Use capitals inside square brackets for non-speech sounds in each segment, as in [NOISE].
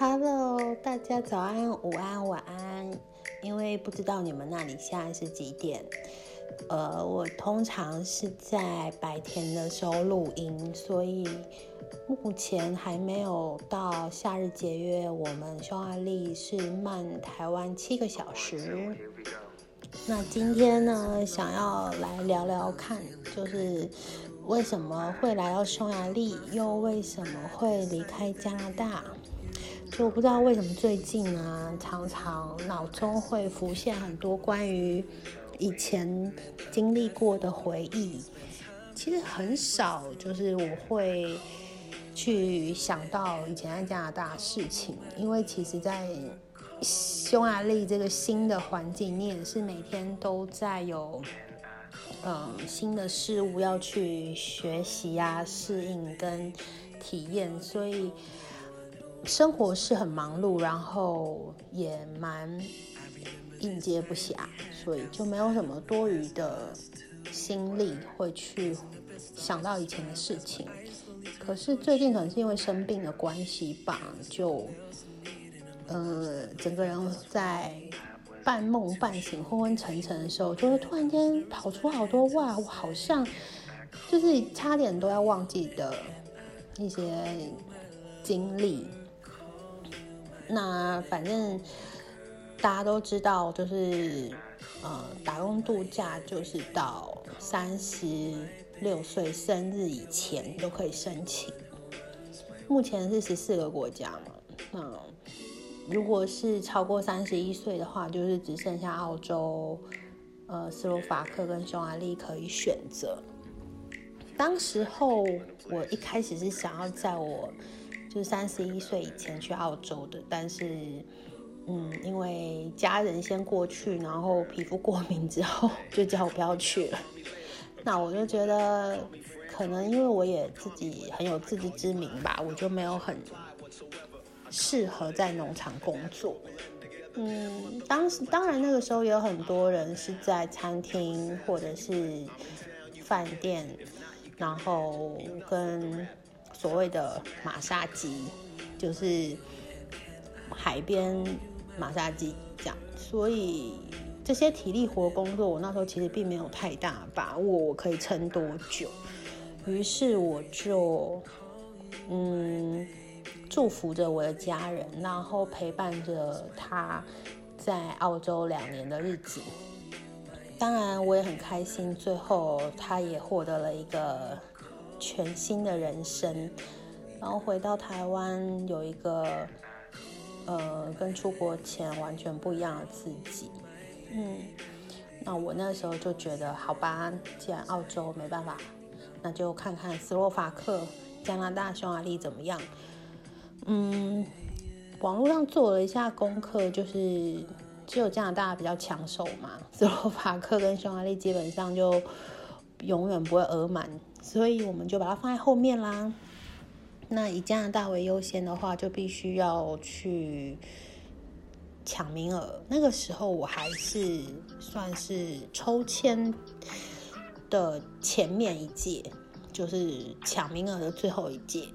Hello，大家早安、午安、晚安。因为不知道你们那里现在是几点，呃，我通常是在白天的时候录音，所以目前还没有到夏日节约。我们匈牙利是慢台湾七个小时。那今天呢，想要来聊聊看，就是为什么会来到匈牙利，又为什么会离开加拿大？就我不知道为什么最近啊，常常脑中会浮现很多关于以前经历过的回忆。其实很少，就是我会去想到以前在加拿大事情，因为其实，在匈牙利这个新的环境，你也是每天都在有，嗯，新的事物要去学习啊、适应跟体验，所以生活是很忙碌，然后也蛮应接不暇，所以就没有什么多余的心力会去想到以前的事情。可是最近可能是因为生病的关系吧，就。呃，整个人在半梦半醒、昏昏沉沉的时候，就会突然间跑出好多哇，我好像就是差点都要忘记的一些经历。那反正大家都知道，就是呃，打工度假就是到三十六岁生日以前都可以申请。目前是十四个国家嘛，那。如果是超过三十一岁的话，就是只剩下澳洲、呃斯洛伐克跟匈牙利可以选择。当时候我一开始是想要在我是三十一岁以前去澳洲的，但是嗯，因为家人先过去，然后皮肤过敏之后就叫我不要去了。那我就觉得可能因为我也自己很有自知之明吧，我就没有很。适合在农场工作，嗯，当时当然那个时候也有很多人是在餐厅或者是饭店，然后跟所谓的马杀鸡，就是海边马杀鸡这样，所以这些体力活工作，我那时候其实并没有太大把握我可以撑多久，于是我就嗯。祝福着我的家人，然后陪伴着他在澳洲两年的日子。当然，我也很开心，最后他也获得了一个全新的人生，然后回到台湾，有一个呃跟出国前完全不一样的自己。嗯，那我那时候就觉得，好吧，既然澳洲没办法，那就看看斯洛伐克、加拿大、匈牙利怎么样。嗯，网络上做了一下功课，就是只有加拿大比较抢手嘛，斯洛伐克跟匈牙利基本上就永远不会额满，所以我们就把它放在后面啦。那以加拿大为优先的话，就必须要去抢名额。那个时候我还是算是抽签的前面一届，就是抢名额的最后一届。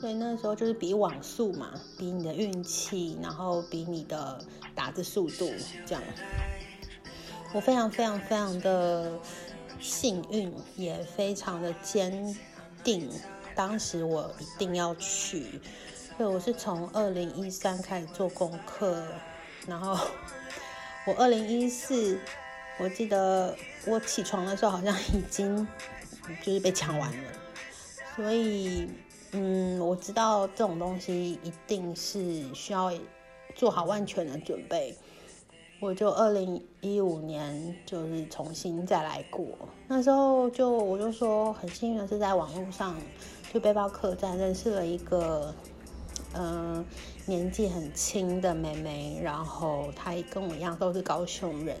所以，那时候就是比网速嘛，比你的运气，然后比你的打字速度这样。我非常非常非常的幸运，也非常的坚定。当时我一定要去，对，我是从二零一三开始做功课，然后我二零一四，我记得我起床的时候好像已经就是被抢完了，所以。嗯，我知道这种东西一定是需要做好万全的准备。我就二零一五年就是重新再来过，那时候就我就说很幸运的是在网络上就背包客栈认识了一个嗯年纪很轻的妹妹，然后她也跟我一样都是高雄人，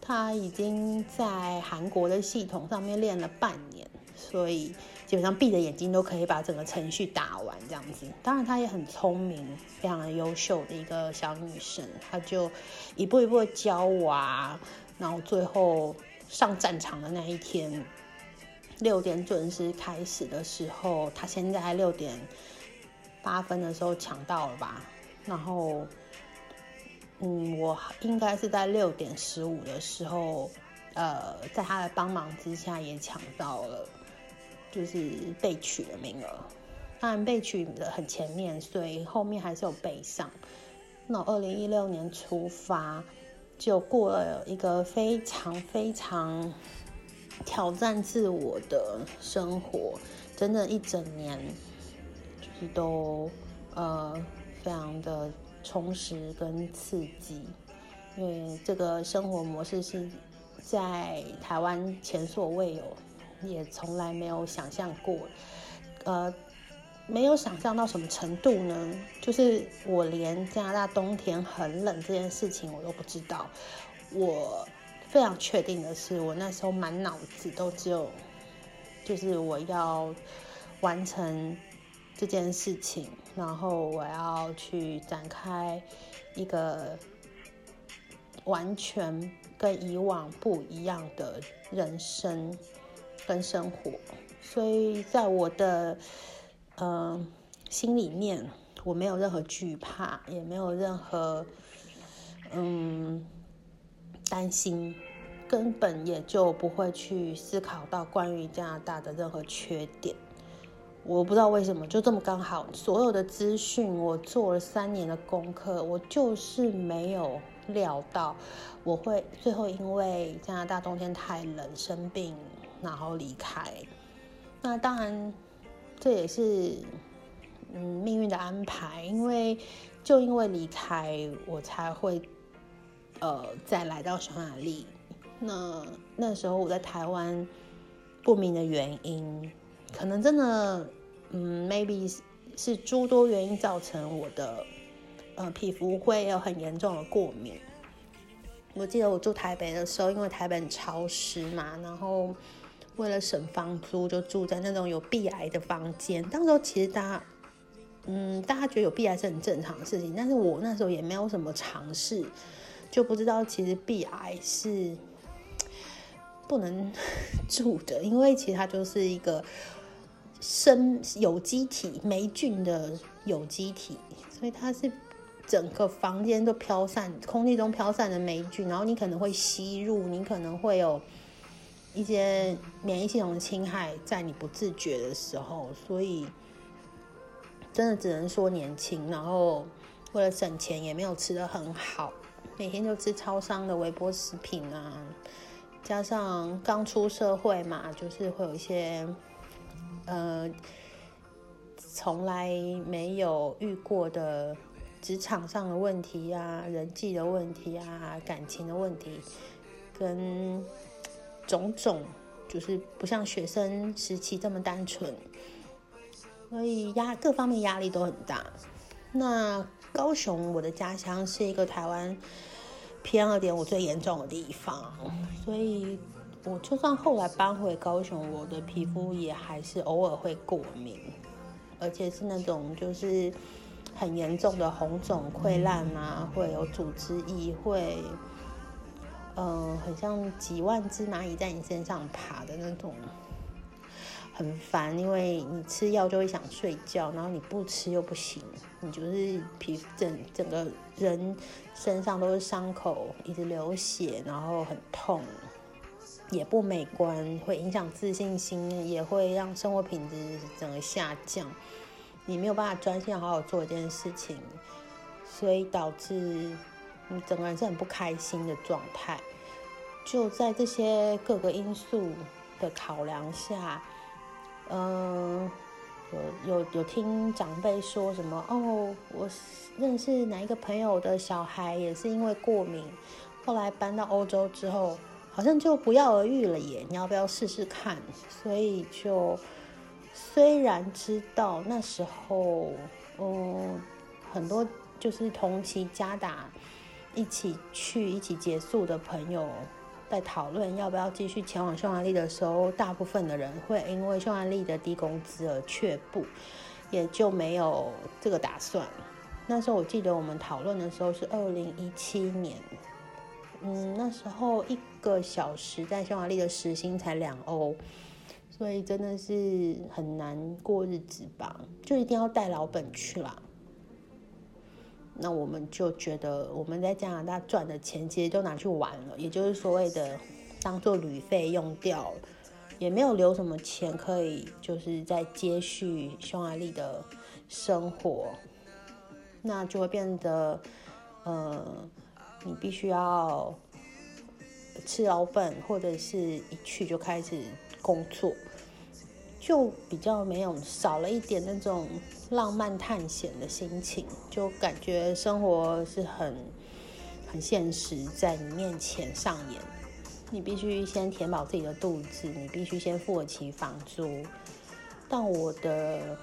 她已经在韩国的系统上面练了半年，所以。基本上闭着眼睛都可以把整个程序打完，这样子。当然，她也很聪明，非常的优秀的一个小女生。她就一步一步教我啊，然后最后上战场的那一天，六点准时开始的时候，她现在六点八分的时候抢到了吧，然后，嗯，我应该是在六点十五的时候，呃，在他的帮忙之下也抢到了，就是被取的名额。当然被取的很前面，所以后面还是有背上。那二零一六年出发，就过了一个非常非常挑战自我的生活，整整一整年。就是都呃非常的充实跟刺激，因为这个生活模式是在台湾前所未有，也从来没有想象过，呃，没有想象到什么程度呢？就是我连加拿大冬天很冷这件事情我都不知道。我非常确定的是，我那时候满脑子都只有，就是我要完成。这件事情，然后我要去展开一个完全跟以往不一样的人生跟生活，所以在我的嗯心里面，我没有任何惧怕，也没有任何嗯担心，根本也就不会去思考到关于加拿大的任何缺点。我不知道为什么就这么刚好，所有的资讯我做了三年的功课，我就是没有料到我会最后因为加拿大冬天太冷生病，然后离开。那当然这也是嗯命运的安排，因为就因为离开我才会呃再来到匈牙利。那那时候我在台湾不明的原因。可能真的，嗯，maybe 是诸多原因造成我的，呃，皮肤会有很严重的过敏。我记得我住台北的时候，因为台北很潮湿嘛，然后为了省房租，就住在那种有壁癌的房间。当时候其实大家，嗯，大家觉得有壁癌是很正常的事情，但是我那时候也没有什么尝试，就不知道其实壁癌是不能住的，因为其实它就是一个。生有机体霉菌的有机体，所以它是整个房间都飘散，空气中飘散的霉菌，然后你可能会吸入，你可能会有一些免疫系统的侵害，在你不自觉的时候，所以真的只能说年轻，然后为了省钱也没有吃的很好，每天就吃超商的微波食品啊，加上刚出社会嘛，就是会有一些。呃，从来没有遇过的职场上的问题啊，人际的问题啊，感情的问题，跟种种，就是不像学生时期这么单纯，所以压各方面压力都很大。那高雄，我的家乡是一个台湾偏二点五最严重的地方，所以。我就算后来搬回高雄，我的皮肤也还是偶尔会过敏，而且是那种就是很严重的红肿溃烂啊，会有组织液，会嗯，很像几万只蚂蚁在你身上爬的那种，很烦。因为你吃药就会想睡觉，然后你不吃又不行，你就是皮整整个人身上都是伤口，一直流血，然后很痛。也不美观，会影响自信心，也会让生活品质整个下降。你没有办法专心好好做一件事情，所以导致你整个人是很不开心的状态。就在这些各个因素的考量下，嗯，有有有听长辈说什么？哦，我认识哪一个朋友的小孩也是因为过敏，后来搬到欧洲之后。好像就不药而愈了耶！你要不要试试看？所以就虽然知道那时候，嗯，很多就是同期加打一起去一起结束的朋友在讨论要不要继续前往匈牙利的时候，大部分的人会因为匈牙利的低工资而却步，也就没有这个打算。那时候我记得我们讨论的时候是二零一七年。嗯，那时候一个小时在匈牙利的时薪才两欧，所以真的是很难过日子吧，就一定要带老本去啦。那我们就觉得我们在加拿大赚的钱其实都拿去玩了，也就是所谓的当做旅费用掉，也没有留什么钱可以就是在接续匈牙利的生活，那就会变得呃，你必须要吃老本，或者是一去就开始工作，就比较没有少了一点那种。浪漫探险的心情，就感觉生活是很很现实，在你面前上演。你必须先填饱自己的肚子，你必须先付得起房租。但我的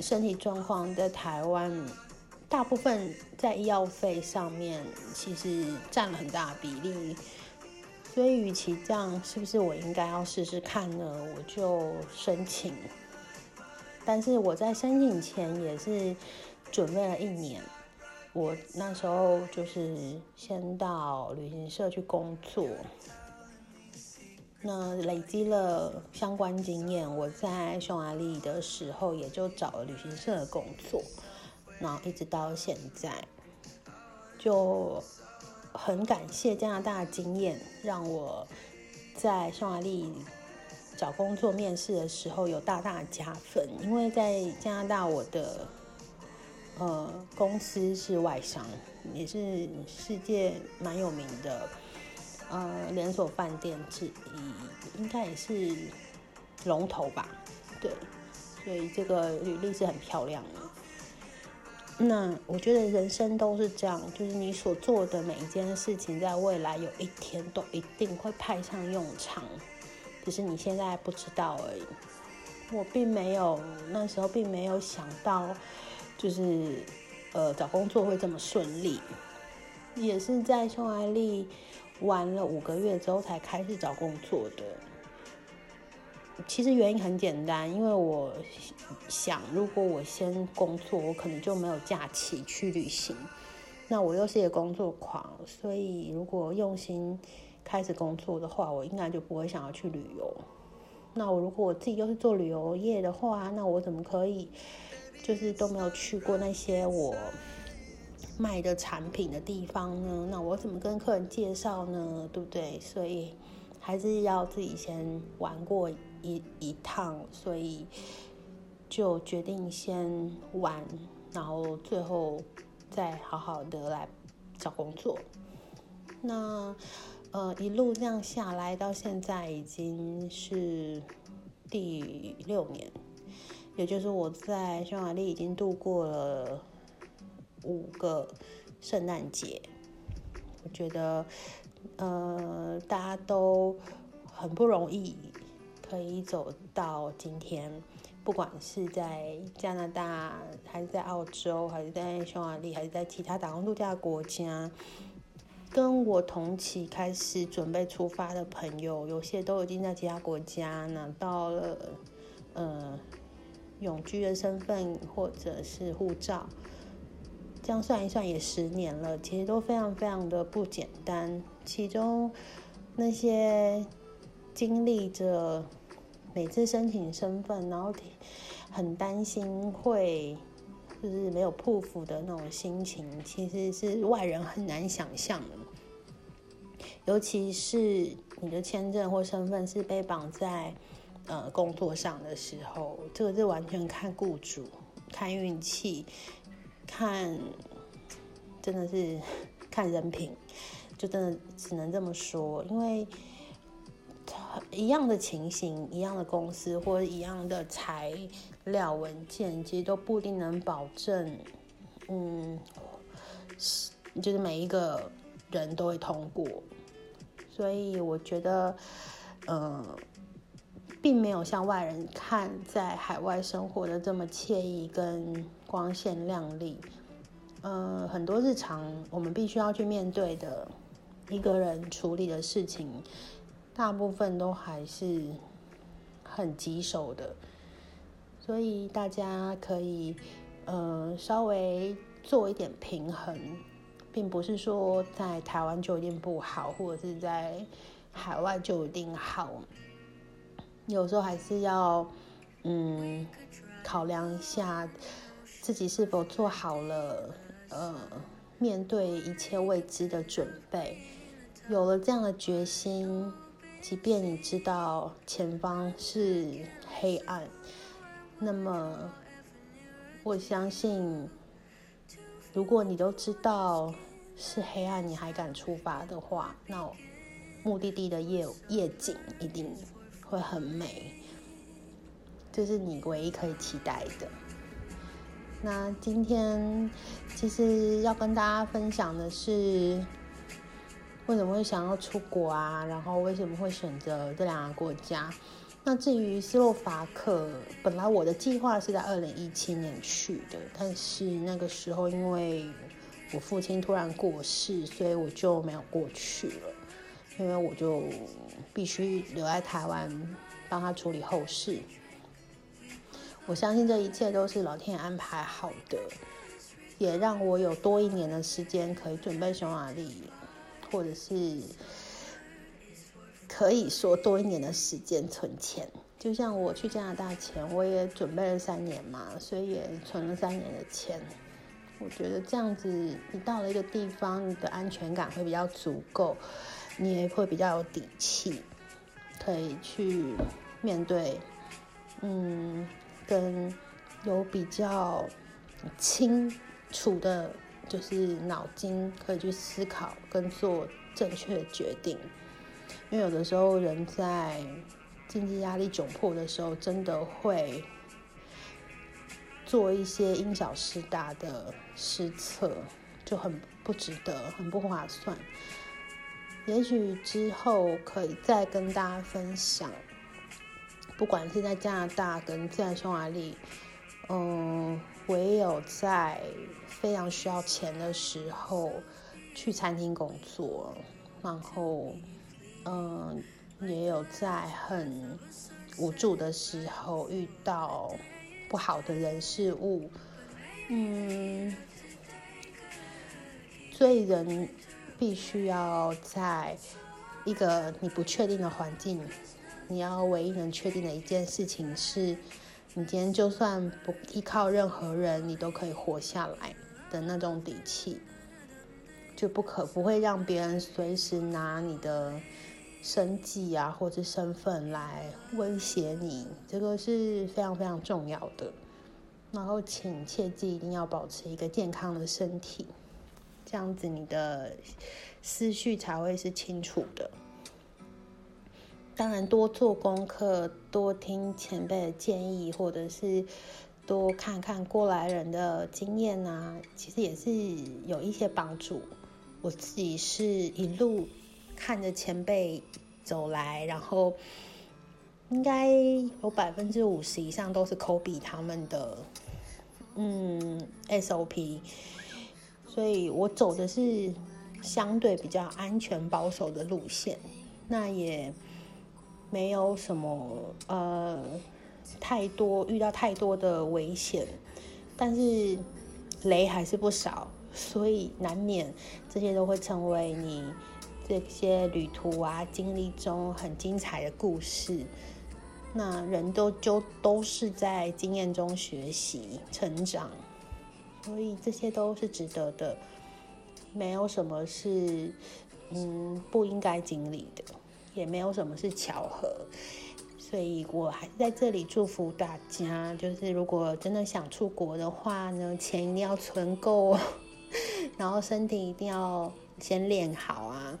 身体状况在台湾，大部分在医药费上面其实占了很大比例，所以与其这样，是不是我应该要试试看呢？我就申请。但是我在申请前也是准备了一年，我那时候就是先到旅行社去工作，那累积了相关经验，我在匈牙利的时候也就找了旅行社的工作，然后一直到现在，就很感谢加拿大的经验，让我在匈牙利。找工作面试的时候有大大加分，因为在加拿大，我的呃公司是外商，也是世界蛮有名的呃连锁饭店之一，应该也是龙头吧？对，所以这个履历是很漂亮的。那我觉得人生都是这样，就是你所做的每一件事情，在未来有一天都一定会派上用场。只是你现在不知道而已。我并没有那时候并没有想到，就是呃找工作会这么顺利。也是在匈牙利玩了五个月之后才开始找工作的。其实原因很简单，因为我想，如果我先工作，我可能就没有假期去旅行。那我又是一个工作狂，所以如果用心。开始工作的话，我应该就不会想要去旅游。那我如果我自己又是做旅游业的话，那我怎么可以就是都没有去过那些我卖的产品的地方呢？那我怎么跟客人介绍呢？对不对？所以还是要自己先玩过一一趟，所以就决定先玩，然后最后再好好的来找工作。那。呃，一路这样下来，到现在已经是第六年，也就是我在匈牙利已经度过了五个圣诞节。我觉得，呃，大家都很不容易可以走到今天，不管是在加拿大，还是在澳洲，还是在匈牙利，还是在其他打工度假的国家。跟我同期开始准备出发的朋友，有些都已经在其他国家拿到了呃永居的身份或者是护照，这样算一算也十年了，其实都非常非常的不简单。其中那些经历着每次申请身份，然后很担心会。就是没有破釜的那种心情，其实是外人很难想象的。尤其是你的签证或身份是被绑在呃工作上的时候，这个是完全看雇主、看运气、看真的是 [LAUGHS] 看人品，就真的只能这么说。因为一样的情形、一样的公司或者一样的材料文件，其实都不一定能保证，嗯，就是每一个人都会通过。所以我觉得，嗯，并没有像外人看在海外生活的这么惬意跟光鲜亮丽。嗯，很多日常我们必须要去面对的一个人处理的事情，大部分都还是很棘手的。所以大家可以，呃，稍微做一点平衡。并不是说在台湾就一定不好，或者是在海外就一定好。有时候还是要嗯考量一下自己是否做好了呃面对一切未知的准备。有了这样的决心，即便你知道前方是黑暗，那么我相信，如果你都知道是黑暗，你还敢出发的话，那目的地的夜夜景一定会很美，这是你唯一可以期待的。那今天其实要跟大家分享的是。为什么会想要出国啊？然后为什么会选择这两个国家？那至于斯洛伐克，本来我的计划是在二零一七年去的，但是那个时候因为我父亲突然过世，所以我就没有过去了。因为我就必须留在台湾帮他处理后事。我相信这一切都是老天安排好的，也让我有多一年的时间可以准备匈牙利。或者是可以说多一年的时间存钱，就像我去加拿大前，我也准备了三年嘛，所以也存了三年的钱。我觉得这样子，你到了一个地方，你的安全感会比较足够，你也会比较有底气，可以去面对，嗯，跟有比较清楚的。就是脑筋可以去思考跟做正确的决定，因为有的时候人在经济压力窘迫的时候，真的会做一些因小失大的失策，就很不值得，很不划算。也许之后可以再跟大家分享，不管是在加拿大跟在匈牙利，嗯。唯有在非常需要钱的时候去餐厅工作，然后，嗯，也有在很无助的时候遇到不好的人事物，嗯，所以人必须要在一个你不确定的环境，你要唯一能确定的一件事情是。你今天就算不依靠任何人，你都可以活下来的那种底气，就不可不会让别人随时拿你的生计啊或者身份来威胁你，这个是非常非常重要的。然后，请切记一定要保持一个健康的身体，这样子你的思绪才会是清楚的。当然，多做功课，多听前辈的建议，或者是多看看过来人的经验啊，其实也是有一些帮助。我自己是一路看着前辈走来，然后应该有百分之五十以上都是抠比他们的嗯 SOP，所以我走的是相对比较安全保守的路线，那也。没有什么呃太多遇到太多的危险，但是雷还是不少，所以难免这些都会成为你这些旅途啊经历中很精彩的故事。那人都就都是在经验中学习成长，所以这些都是值得的，没有什么是嗯不应该经历的。也没有什么是巧合，所以我还是在这里祝福大家。就是如果真的想出国的话呢，钱一定要存够，[LAUGHS] 然后身体一定要先练好啊。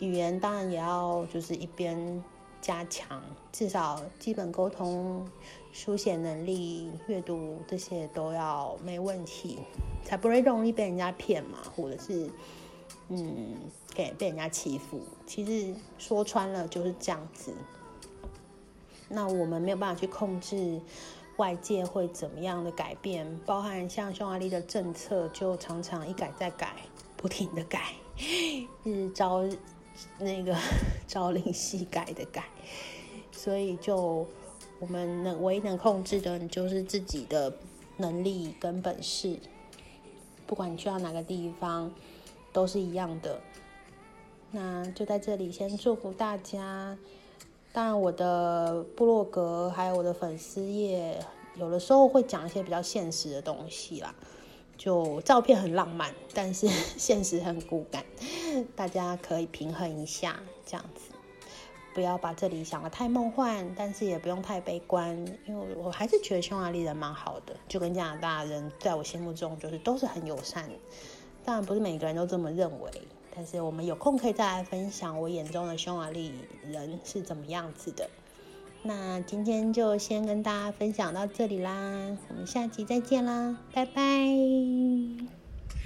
语言当然也要就是一边加强，至少基本沟通、书写能力、阅读这些都要没问题，才不会容易被人家骗嘛，或者是。嗯，给被人家欺负，其实说穿了就是这样子。那我们没有办法去控制外界会怎么样的改变，包含像匈牙利的政策，就常常一改再改，不停的改，日朝那个 [LAUGHS] 朝令夕改的改。所以就我们能唯一能控制的，就是自己的能力跟本事。不管你去到哪个地方。都是一样的，那就在这里先祝福大家，当然，我的部落格还有我的粉丝页，有的时候会讲一些比较现实的东西啦。就照片很浪漫，但是 [LAUGHS] 现实很骨感，大家可以平衡一下，这样子，不要把这里想的太梦幻，但是也不用太悲观，因为我还是觉得匈牙利人蛮好的，就跟加拿大人在我心目中就是都是很友善。当然不是每个人都这么认为。但是我们有空可以再来分享我眼中的匈牙利人是怎么样子的。那今天就先跟大家分享到这里啦，我们下集再见啦，拜拜。